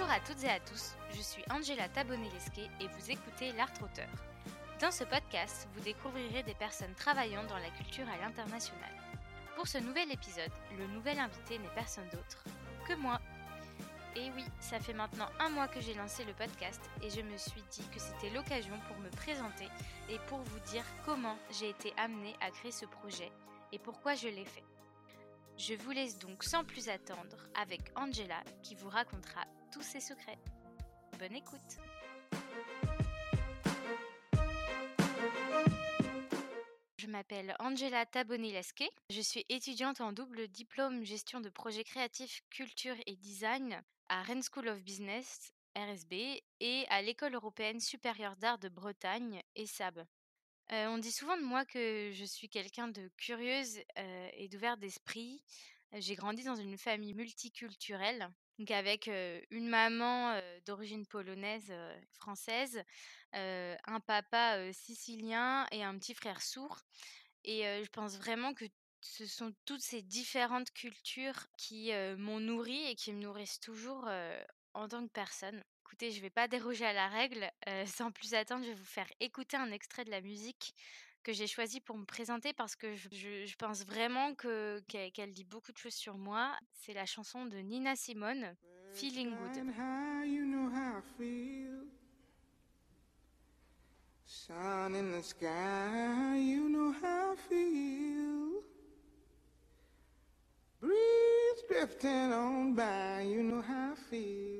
Bonjour à toutes et à tous, je suis Angela Tabonelesque et vous écoutez L'Art Auteur. Dans ce podcast, vous découvrirez des personnes travaillant dans la culture à l'international. Pour ce nouvel épisode, le nouvel invité n'est personne d'autre que moi. Et oui, ça fait maintenant un mois que j'ai lancé le podcast et je me suis dit que c'était l'occasion pour me présenter et pour vous dire comment j'ai été amenée à créer ce projet et pourquoi je l'ai fait. Je vous laisse donc sans plus attendre avec Angela qui vous racontera tous ses secrets. Bonne écoute Je m'appelle Angela Tabonelesque. Je suis étudiante en double diplôme gestion de projets créatifs, culture et design à Rennes School of Business, RSB, et à l'École européenne supérieure d'art de Bretagne, ESAB. Euh, on dit souvent de moi que je suis quelqu'un de curieuse euh, et d'ouvert d'esprit. J'ai grandi dans une famille multiculturelle, donc avec euh, une maman d'origine polonaise, française, un papa sicilien et un petit frère sourd. Et je pense vraiment que ce sont toutes ces différentes cultures qui m'ont nourrie et qui me nourrissent toujours en tant que personne. Écoutez, je ne vais pas déroger à la règle. euh, sans plus attendre, je vais vous faire écouter un extrait de la musique que j'ai choisi pour me présenter parce que je, je- je pense vraiment que qu'elle dit beaucoup de choses sur moi. C'est la chanson de Nina Simone, Feeling Good. Flying high, you know how I feel? Sun in the sky, you know how I feel. Breeze drifting on by, you know how I feel.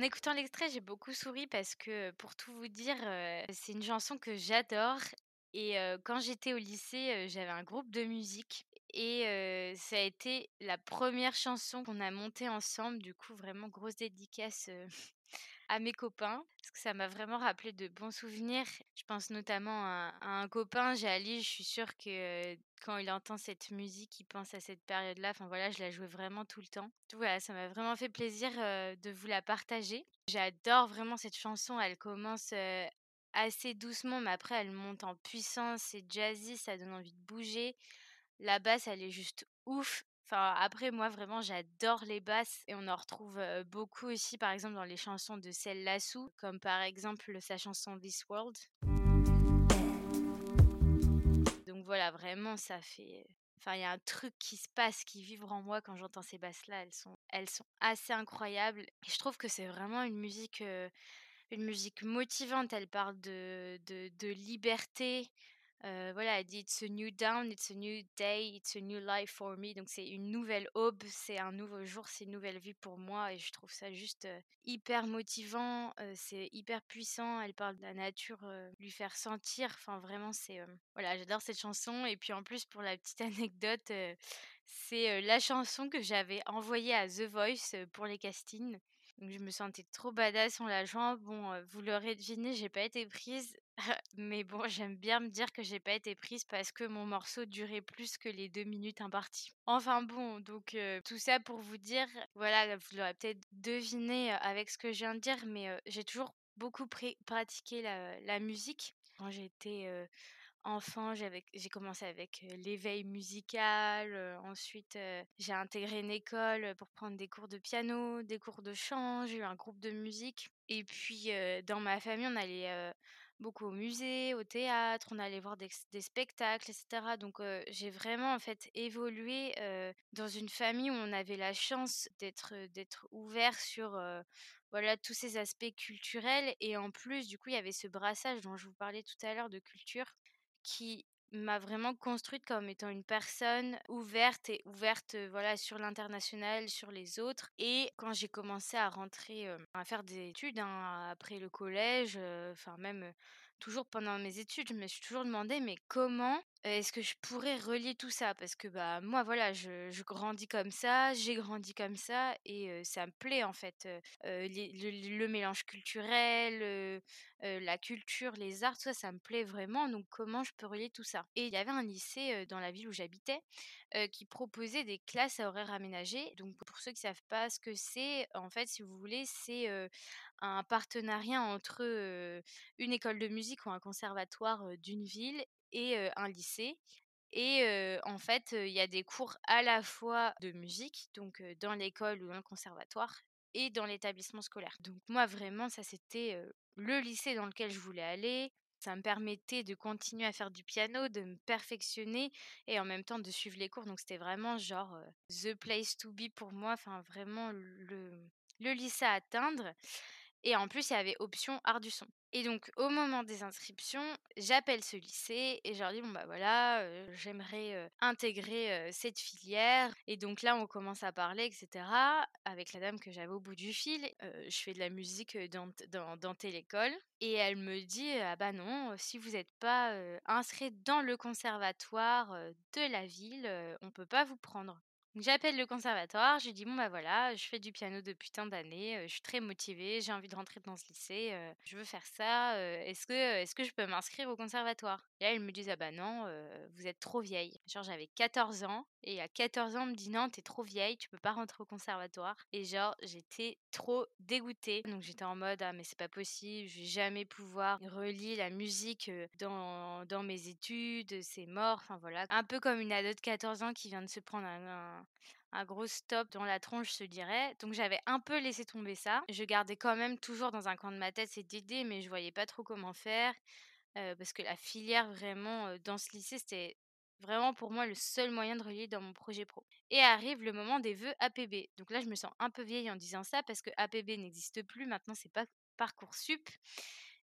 En écoutant l'extrait, j'ai beaucoup souri parce que, pour tout vous dire, euh, c'est une chanson que j'adore. Et euh, quand j'étais au lycée, euh, j'avais un groupe de musique. Et euh, ça a été la première chanson qu'on a montée ensemble. Du coup, vraiment grosse dédicace euh, à mes copains. Parce que ça m'a vraiment rappelé de bons souvenirs. Je pense notamment à, un copain, j'ai Ali, je suis sûre que quand il entend cette musique, il pense à cette période-là. Enfin voilà, je la jouais vraiment tout le temps. Coup, Voilà, ça m'a vraiment fait plaisir euh, de vous la partager. J'adore vraiment cette chanson. Elle commence euh, assez doucement, mais après elle monte en puissance. C'est jazzy, ça donne envie de bouger. La basse, elle est juste ouf. Après, moi, vraiment, j'adore les basses et on en retrouve beaucoup aussi, par exemple, dans les chansons de Celle Lassou, comme par exemple sa chanson This World. Donc voilà, vraiment, ça fait. Enfin, il y a un truc qui se passe, qui vibre en moi quand j'entends ces basses-là. Elles sont, elles sont assez incroyables. Et je trouve que c'est vraiment une musique, une musique motivante. Elle parle de, de liberté. Euh, voilà, elle dit It's a new dawn, it's a new day, it's a new life for me. Donc c'est une nouvelle aube, c'est un nouveau jour, c'est une nouvelle vie pour moi. Et je trouve ça juste hyper motivant, c'est hyper puissant. Elle parle de la nature, lui faire sentir. Enfin, vraiment, c'est. Voilà, j'adore cette chanson. Et puis en plus, pour la petite anecdote, c'est la chanson que j'avais envoyée à The Voice pour les castings. Donc je me sentais trop badass en la jouant. Bon, vous l'aurez deviné, j'ai pas été prise. Mais bon, j'aime bien me dire que j'ai pas été prise parce que mon morceau durait plus que les deux minutes imparties. Enfin bon, donc euh, tout ça pour vous dire, voilà, vous l'aurez peut-être deviné euh, avec ce que je viens de dire, mais euh, j'ai toujours beaucoup pratiqué la, musique. Quand j'étais euh, enfant, j'ai commencé avec l'éveil musical. ensuite, j'ai intégré une école pour prendre des cours de piano, des cours de chant. J'ai eu un groupe de musique. Et puis, dans ma famille, on allait beaucoup au musée, au théâtre, on allait voir des, spectacles, etc. Donc, j'ai vraiment en fait évolué dans une famille où on avait la chance d'être d'être ouvert sur voilà tous ces aspects culturels. Et en plus, du coup, il y avait ce brassage dont je vous parlais tout à l'heure de culture qui m'a vraiment construite comme étant une personne ouverte et ouverte voilà sur l'international, sur les autres. Et quand j'ai commencé à rentrer, à faire des études hein, après le collège, enfin même toujours pendant mes études, je me suis toujours demandé: «Mais comment est-ce que je pourrais relier tout ça?» parce que, bah, moi, voilà, je grandis comme ça, j'ai grandi comme ça et ça me plaît, en fait, le mélange culturel, la culture, les arts, tout ça, ça me plaît vraiment, donc comment je peux relier tout ça? Et il y avait un lycée, dans la ville où j'habitais, qui proposait des classes à horaires aménagés. Donc pour ceux qui savent pas ce que c'est, en fait, si vous voulez, c'est, un partenariat entre, une école de musique ou un conservatoire, d'une ville et un lycée et en fait, il y a des cours à la fois de musique, donc dans l'école ou dans le conservatoire et dans l'établissement scolaire. Donc moi, vraiment, ça, c'était, le lycée dans lequel je voulais aller. Ça me permettait de continuer à faire du piano, de me perfectionner et en même temps de suivre les cours. Donc c'était vraiment genre, the place to be pour moi, enfin vraiment le le lycée à atteindre et en plus, il y avait option art du son et donc au moment des inscriptions, j'appelle ce lycée et je leur dis: «Bon, bah, voilà, j'aimerais, intégrer, cette filière» et donc là, on commence à parler et cetera avec la dame que j'avais au bout du fil. Je fais de la musique, dans dans dans telle et elle me dit: «Ah bah non, si vous êtes pas, heu, inscrite dans le conservatoire, de la ville, on peut pas vous prendre». J'appelle le conservatoire, je dis: «Bon, bah, voilà, je fais du piano depuis tant d'années, je suis très motivée, j'ai envie de rentrer dans ce lycée, je veux faire ça, est-ce que, est-ce que je peux m'inscrire au conservatoire?» Et là, ils me disent: «Ah bah non, heu, vous êtes trop vieille». Genre j'avais 14 ans et à 14 ans, on me dit: «Non, tu es trop vieille, tu peux pas rentrer au conservatoire» et genre j'étais trop dégoûtée. Donc j'étais en mode: «Ah mais c'est pas possible, je vais jamais pouvoir relier la musique, heu, dans dans mes études, c'est mort», enfin voilà. Un peu comme une ado de 14 ans qui vient de se prendre un un un gros stop dans la tronche, je dirais. Donc j'avais un peu laissé tomber ça. Je gardais quand même toujours dans un coin de ma tête cette idée, mais je voyais pas trop comment faire, parce que la filière vraiment, dans ce lycée, c'était vraiment pour moi le seul moyen de relier dans mon projet pro et arrive le moment des vœux APB. Donc là, je me sens un peu vieille en disant ça parce que APB n'existe plus, maintenant c'est pas Parcoursup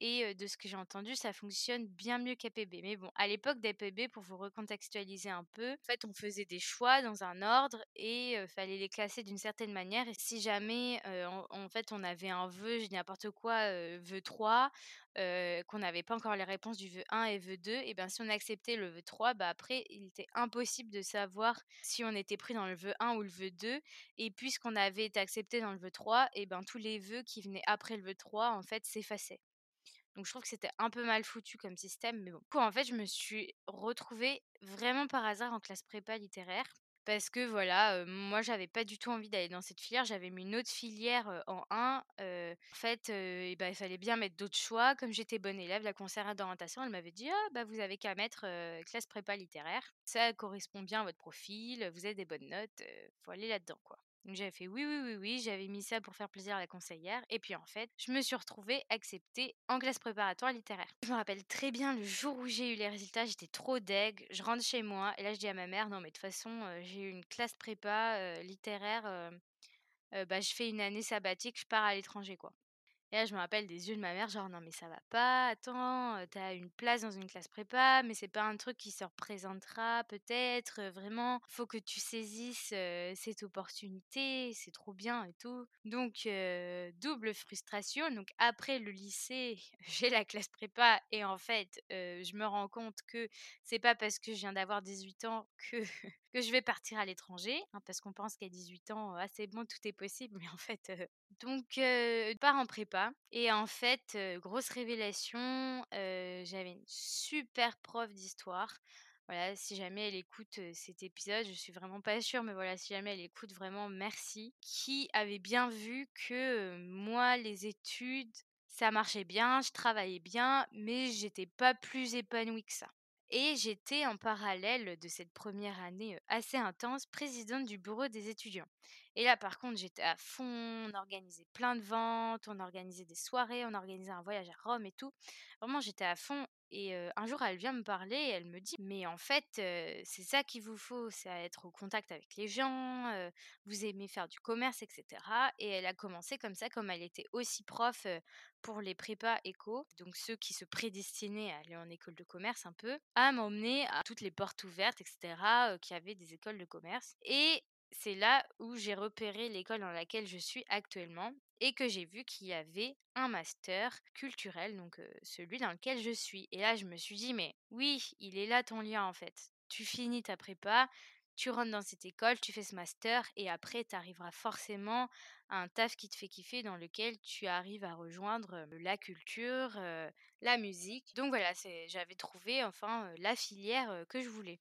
et de ce que j'ai entendu, ça fonctionne bien mieux qu'APB. Mais bon, à l'époque d'APB, pour vous recontextualiser un peu, en fait, on faisait des choix dans un ordre et heu, fallait les classer d'une certaine manière et si jamais, en fait, on avait un vœu, je dis n'importe quoi, vœu 3, heu, qu'on n'avait pas encore les réponses du vœu 1 et vœu 2 et ben, si on acceptait le vœu 3, bah, après, il était impossible de savoir si on était pris dans le vœu 1 ou le vœu 2 et puisqu'on avait été accepté dans le vœu 3 et ben, tous les vœux qui venaient après le vœu 3, en fait, s'effaçaient. Donc je trouve que c'était un peu mal foutu comme système, mais bon. En fait, je me suis retrouvée vraiment par hasard en classe prépa littéraire parce que voilà, heu, moi, j'avais pas du tout envie d'aller dans cette filière. J'avais mis une autre filière, en 1. Heu, en fait, bah, il fallait bien mettre d'autres choix. Comme j'étais bonne élève, la conseillère d'orientation, elle m'avait dit: «Ah bah, vous avez qu'à mettre, classe prépa littéraire. Ça correspond bien à votre profil, vous avez des bonnes notes, faut aller là-dedans, quoi». Donc j'avais fait: «Oui, oui, oui, oui», j'avais mis ça pour faire plaisir à la conseillère et puis en fait, je me suis retrouvée acceptée en classe préparatoire littéraire. Je me rappelle très bien le jour où j'ai eu les résultats, j'étais trop deg. Je rentre chez moi et là je dis à ma mère: «Non mais de toute façon, heu, j'ai eu une classe prépa, heu, littéraire, heu, bah, je fais une année sabbatique, je pars à l'étranger, quoi». Et là, je me rappelle des yeux de ma mère, genre: «Non mais ça va pas, attends, tu une place dans une classe prépa, mais c'est pas un truc qui se représentera peut-être, vraiment, faut que tu saisisses, cette opportunité, c'est trop bien et tout». Donc double frustration, donc après le lycée, j'ai la classe prépa et en fait, je me rends compte que c'est pas parce que je viens d'avoir 18 ans que que je vais partir à l'étranger, hein, parce qu'on pense qu'à 18 ans, «Ah c'est bon, tout est possible», mais en fait, donc heu, je pars en prépa et en fait, grosse révélation, j'avais une super prof d'histoire. Voilà, si jamais elle écoute, cet épisode, je suis vraiment pas sûre, mais voilà, si jamais elle écoute, vraiment merci. Qui avait bien vu que, moi, les études, ça marchait bien, je travaillais bien, mais j'étais pas plus épanouie que ça. Et j'étais en parallèle de cette première année, assez intense, présidente du bureau des étudiants. Et là, par contre, j'étais à fond, on organisait plein de ventes, on organisait des soirées, on organisait un voyage à Rome et tout. Vraiment, j'étais à fond et un jour, elle vient me parler et elle me dit: «Mais en fait, c'est ça qu'il vous faut, c'est être au contact avec les gens, vous aimez faire du commerce et cetera» et elle a commencé comme ça, comme elle était aussi prof, pour les prépas éco, donc ceux qui se prédestinaient à aller en école de commerce un peu, à m'emmener à toutes les portes ouvertes et cetera, heu, qu'il y avait des écoles de commerce. Et c'est là où j'ai repéré l'école dans laquelle je suis actuellement et que j'ai vu qu'il y avait un master culturel, donc celui dans lequel je suis et là, je me suis dit: «Mais oui, il est là ton lien, en fait. Tu finis ta prépa, tu rentres dans cette école, tu fais ce master et après tu arriveras forcément à un taf qui te fait kiffer, dans lequel tu arrives à rejoindre, la culture, la musique». Donc voilà, j'avais trouvé enfin, la filière, que je voulais.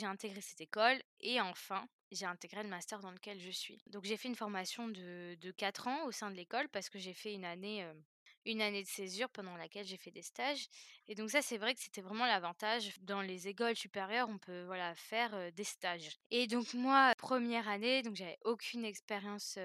J'ai intégré cette école et enfin, j'ai intégré le master dans lequel je suis. Donc j'ai fait une formation de de 4 ans au sein de l'école parce que j'ai fait une année, hem, une année de césure pendant laquelle j'ai fait des stages et donc ça, c'est vrai que c'était vraiment l'avantage. Dans les écoles supérieures, on peut, voilà, faire, des stages et donc moi, 1re année, donc j'avais aucune expérience,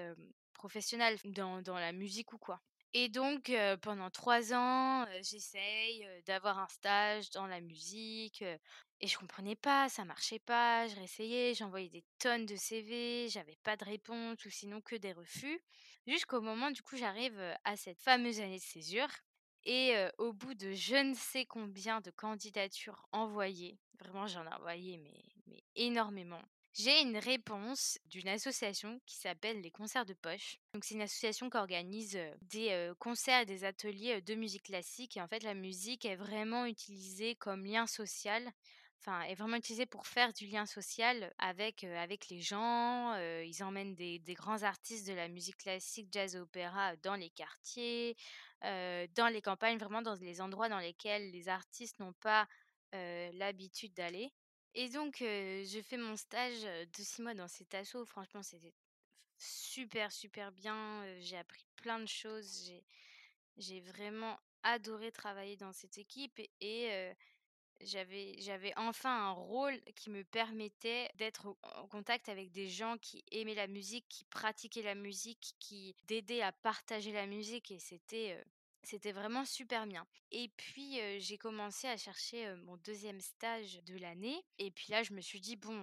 professionnelle dans dans la musique ou quoi et donc pendant 3 ans, j'essaye, d'avoir un stage dans la musique, et je comprenais pas, ça marchait pas. Je réessayais, j'envoyais des tonnes de CV, j'avais pas de réponse ou sinon que des refus. Jusqu'au moment, du coup, j'arrive, à cette fameuse année de césure et au bout de je ne sais combien de candidatures envoyées, vraiment j'en ai envoyé mais mais énormément. J'ai une réponse d'une association qui s'appelle les Concerts de Poche. Donc c'est une association qui organise, des, concerts et des ateliers, de musique classique et en fait, la musique est vraiment utilisée comme lien social, enfin, est vraiment utilisée pour faire du lien social avec, avec les gens. Ils emmènent des des grands artistes de la musique classique, jazz opéra dans les quartiers, dans les campagnes, vraiment dans les endroits dans lesquels les artistes n'ont pas, l'habitude d'aller et donc je fais mon stage, de 6 mois dans cette asso. Franchement, c'était super, super bien, j'ai appris plein de choses. J'ai vraiment adoré travailler dans cette équipe et j'avais enfin un rôle qui me permettait d'être en contact avec des gens qui aimaient la musique, qui pratiquaient la musique, qui d'aider à partager la musique et c'était, c'était vraiment super bien. Et puis, j'ai commencé à chercher, mon 2e stage de l'année et puis là, je me suis dit: «Bon,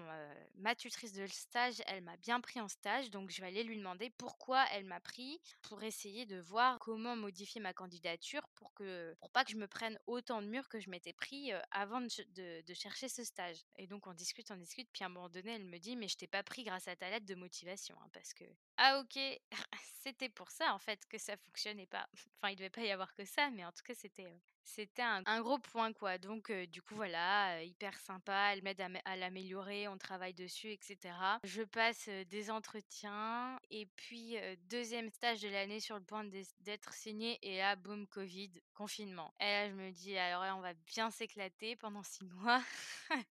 ma tutrice de stage, elle m'a bien pris en stage, donc je vais aller lui demander pourquoi elle m'a pris, pour essayer de voir comment modifier ma candidature pour que pas que je me prenne autant de murs que je m'étais pris, avant de chercher ce stage» et donc on discute, on discute, puis à un moment donné, elle me dit: «Mais je t'ai pas pris grâce à ta lettre de motivation, hein, parce que» ah OK, c'était pour ça, en fait, que ça fonctionnait pas. Enfin, il devait pas y avoir que ça, mais en tout cas, c'était, heu, c'était un gros point, quoi donc heu, du coup, voilà, heu, hyper sympa. Elle m'aide à l'améliorer, on travaille dessus et cetera. Je passe, des entretiens et puis, 2e stage de l'année sur le point d'être signé et là, boum, covid, confinement et là, je me dis: «Alors là, on va bien s'éclater pendant 6 mois».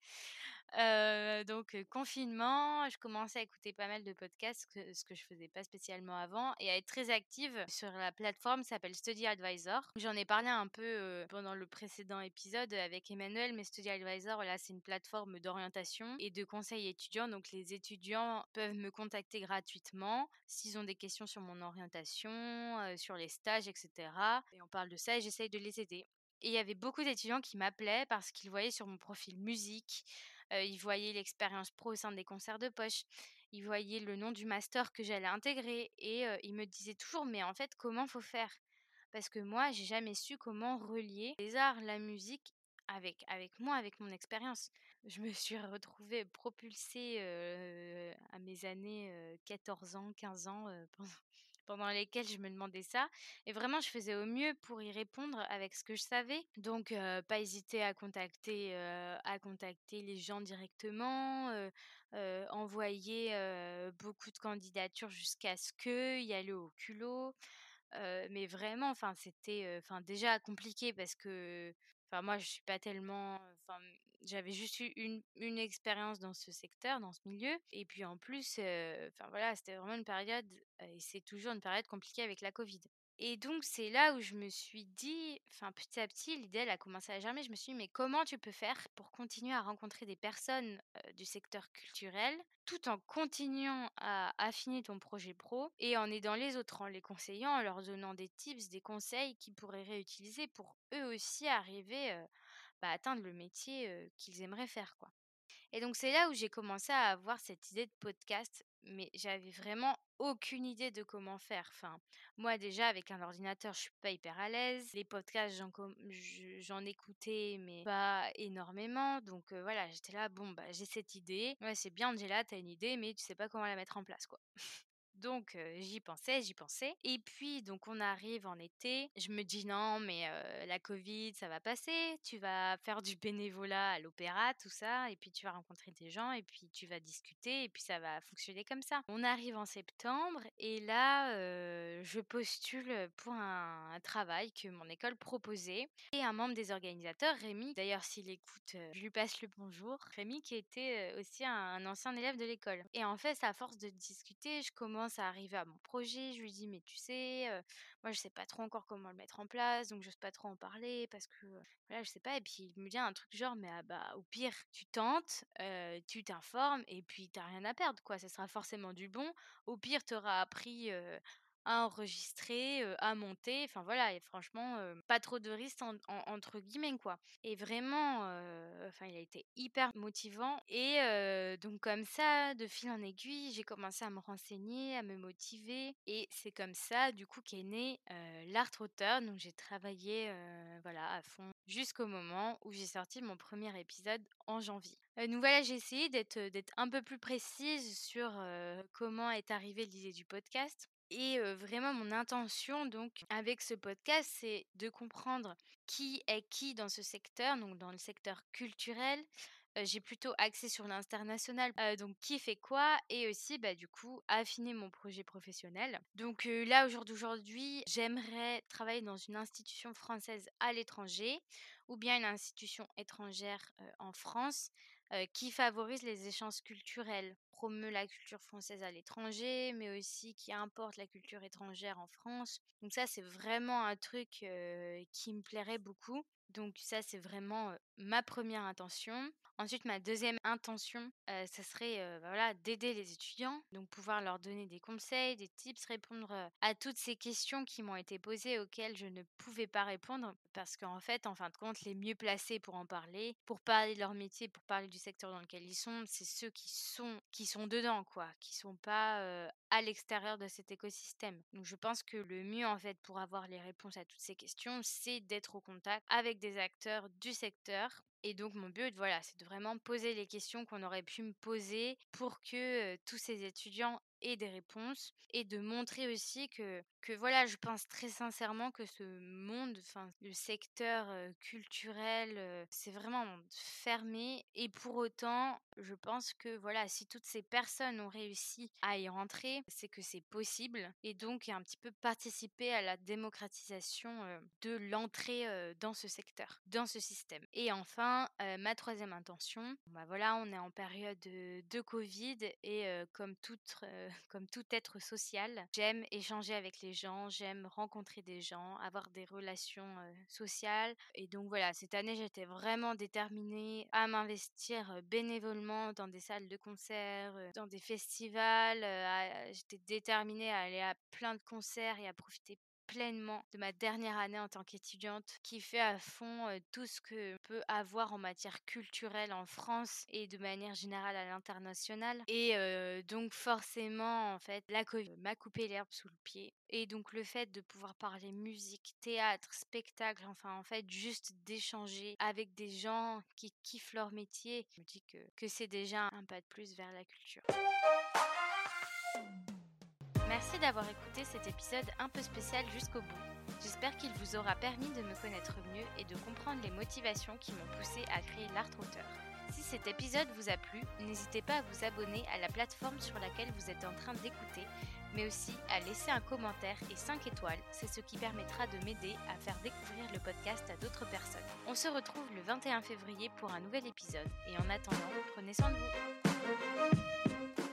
Heu, donc heu, confinement, je commençais à écouter pas mal de podcasts, ce que je faisais pas spécialement avant et à être très active sur la plateforme, ça s'appelle Study Advisor. J'en ai parlé un peu, heu, pendant le précédent épisode avec Emmanuel, mais Study Advisor, voilà, c'est une plateforme d'orientation et de conseils étudiants. Donc les étudiants peuvent me contacter gratuitement s'ils ont des questions sur mon orientation, sur les stages et cetera et on parle de ça et j'essaye de les aider et il y avait beaucoup d'étudiants qui m'appelaient parce qu'ils voyaient sur mon profil musique, heu, ils voyaient l'expérience pro au sein des Concerts de Poche. Ils voyaient le nom du master que j'allais intégrer et heu, ils me disaient toujours: «Mais en fait, comment faut faire?» parce que moi, j'ai jamais su comment relier les arts, la musique avec avec moi, avec mon expérience. Je me suis retrouvée propulsée, à mes années, heu, 14 ans, 15 ans, pendant lesquelles je me demandais ça et vraiment, je faisais au mieux pour y répondre avec ce que je savais. Donc pas hésiter à contacter, à contacter les gens directement, heu, envoyer, beaucoup de candidatures jusqu'à ce que, y aller au culot, mais vraiment, c'était, enfin, déjà compliqué parce que, enfin, moi, je suis pas tellement, j'avais juste eu une une expérience dans ce secteur, dans ce milieu et puis en plus, heu, enfin, voilà, c'était vraiment une période, heu et c'est toujours une période compliquée avec la covid et donc c'est là où je me suis dit, enfin, petit à petit, l'idée, a commencé à germer. Je me suis dit: «Mais comment tu peux faire pour continuer à rencontrer des personnes, heu, du secteur culturel, tout en continuant à affiner ton projet pro et en aidant les autres, en les conseillant, en leur donnant des tips, des conseils qu'ils pourraient réutiliser pour eux aussi arriver, heu, bah, atteindre le métier, qu'ils aimeraient faire, quoi?» et donc c'est là où j'ai commencé à avoir cette idée de podcast, mais j'avais vraiment aucune idée de comment faire. Enfin, moi déjà avec un ordinateur, je suis pas hyper à l'aise. Les podcasts, j'en écoutais, mais pas énormément. Donc voilà, j'étais là, bon, bah j'ai cette idée. Ouais, c'est bien, Angela, t'as une idée, mais tu sais pas comment la mettre en place, quoi. Donc j'y pensais, j'y pensais et puis donc on arrive en été, je me dis: «Non mais la covid ça va passer, tu vas faire du bénévolat à l'opéra tout ça et puis tu vas rencontrer des gens et puis tu vas discuter et puis ça va fonctionner comme ça». On arrive en septembre et là, je postule, pour un travail que mon école proposait et un membre des organisateurs, Rémi, d'ailleurs s'il écoute, je lui passe le bonjour. Rémi qui était, aussi un un ancien élève de l'école et en fait, à force de discuter, je commence à arriver à mon projet. Je lui dis: «Mais tu sais, moi je sais pas trop encore comment le mettre en place, donc j'ose pas trop en parler parce que, heu, voilà, je sais pas» et puis il me dit un truc genre: «Mais ah bah, au pire, tu tentes, tu t'informes et puis tu rien à perdre quoi, ça sera forcément du bon. Au pire, tu auras appris, à enregistrer, à monter, enfin voilà et franchement, pas trop de risques en en entre guillemets quoi». Et vraiment, enfin, il a été hyper motivant et donc comme ça, de fil en aiguille, j'ai commencé à me renseigner, à me motiver et c'est comme ça, du coup, qu'est né, l'Art Auteur. Donc j'ai travaillé, voilà, à fond jusqu'au moment où j'ai sorti mon premier épisode en janvier. Heu, donc voilà, j'ai essayé d'être, un peu plus précise sur, comment est arrivée l'idée du podcast et vraiment mon intention donc avec ce podcast, c'est de comprendre qui est qui dans ce secteur, donc dans le secteur culturel. J'ai plutôt axé sur l'international, donc qui fait quoi et aussi, bah, du coup, affiner mon projet professionnel. Donc là, au jour d'aujourd'hui, j'aimerais travailler dans une institution française à l'étranger ou bien une institution étrangère, en France, qui favorise les échanges culturels, promeut la culture française à l'étranger, mais aussi qui importe la culture étrangère en France. Donc ça, c'est vraiment un truc, qui me plairait beaucoup. Donc ça, c'est vraiment, ma première intention. Ensuite, ma deuxième intention, heu, ça serait, bah, voilà, d'aider les étudiants, donc pouvoir leur donner des conseils, des tips, répondre, à toutes ces questions qui m'ont été posées, auxquelles je ne pouvais pas répondre. Parce qu'en fait, en fin de compte, les mieux placés pour en parler, pour parler de leur métier, pour parler du secteur dans lequel ils sont, c'est ceux qui sont sont dedans, quoi, qui sont pas, à l'extérieur de cet écosystème. Donc je pense que le mieux, en fait, pour avoir les réponses à toutes ces questions, c'est d'être au contact avec des acteurs du secteur et donc mon but, voilà, c'est de vraiment poser les questions qu'on aurait pu me poser pour que, tous ces étudiants aient des réponses et de montrer aussi que que voilà, je pense très sincèrement que ce monde, enfin le secteur, culturel, c'est vraiment fermé et pour autant, je pense que voilà, si toutes ces personnes ont réussi à y rentrer, c'est que c'est possible et donc un petit peu participer à la démocratisation, de l'entrée, dans ce secteur, dans ce système. Et enfin, ma troisième intention, bah, voilà, on est en période, de covid et comme tout être social, j'aime échanger avec les gens, j'aime rencontrer des gens, avoir des relations, sociales et donc voilà, cette année, j'étais vraiment déterminée à m'investir, bénévolement dans des salles de concert, dans des festivals, j'étais déterminée à aller à plein de concerts et à profiter pleinement de ma dernière année en tant qu'étudiante, qui fait à fond, tout ce que peut avoir en matière culturelle en France et de manière générale à l'international et donc forcément, en fait, la covid m'a coupé l'herbe sous le pied et donc le fait de pouvoir parler musique, théâtre, spectacle, enfin, en fait, juste d'échanger avec des gens qui kiffent leur métier, je me dis que que c'est déjà un pas de plus vers la culture. Merci d'avoir écouté cet épisode un peu spécial jusqu'au bout. J'espère qu'il vous aura permis de me connaître mieux et de comprendre les motivations qui m'ont poussé à créer l'art auteur. Si cet épisode vous a plu, n'hésitez pas à vous abonner à la plateforme sur laquelle vous êtes en train d'écouter, mais aussi à laisser un commentaire et 5 étoiles, c'est ce qui permettra de m'aider à faire découvrir le podcast à d'autres personnes. On se retrouve le 21 février pour un nouvel épisode, et en attendant, prenez soin de vous.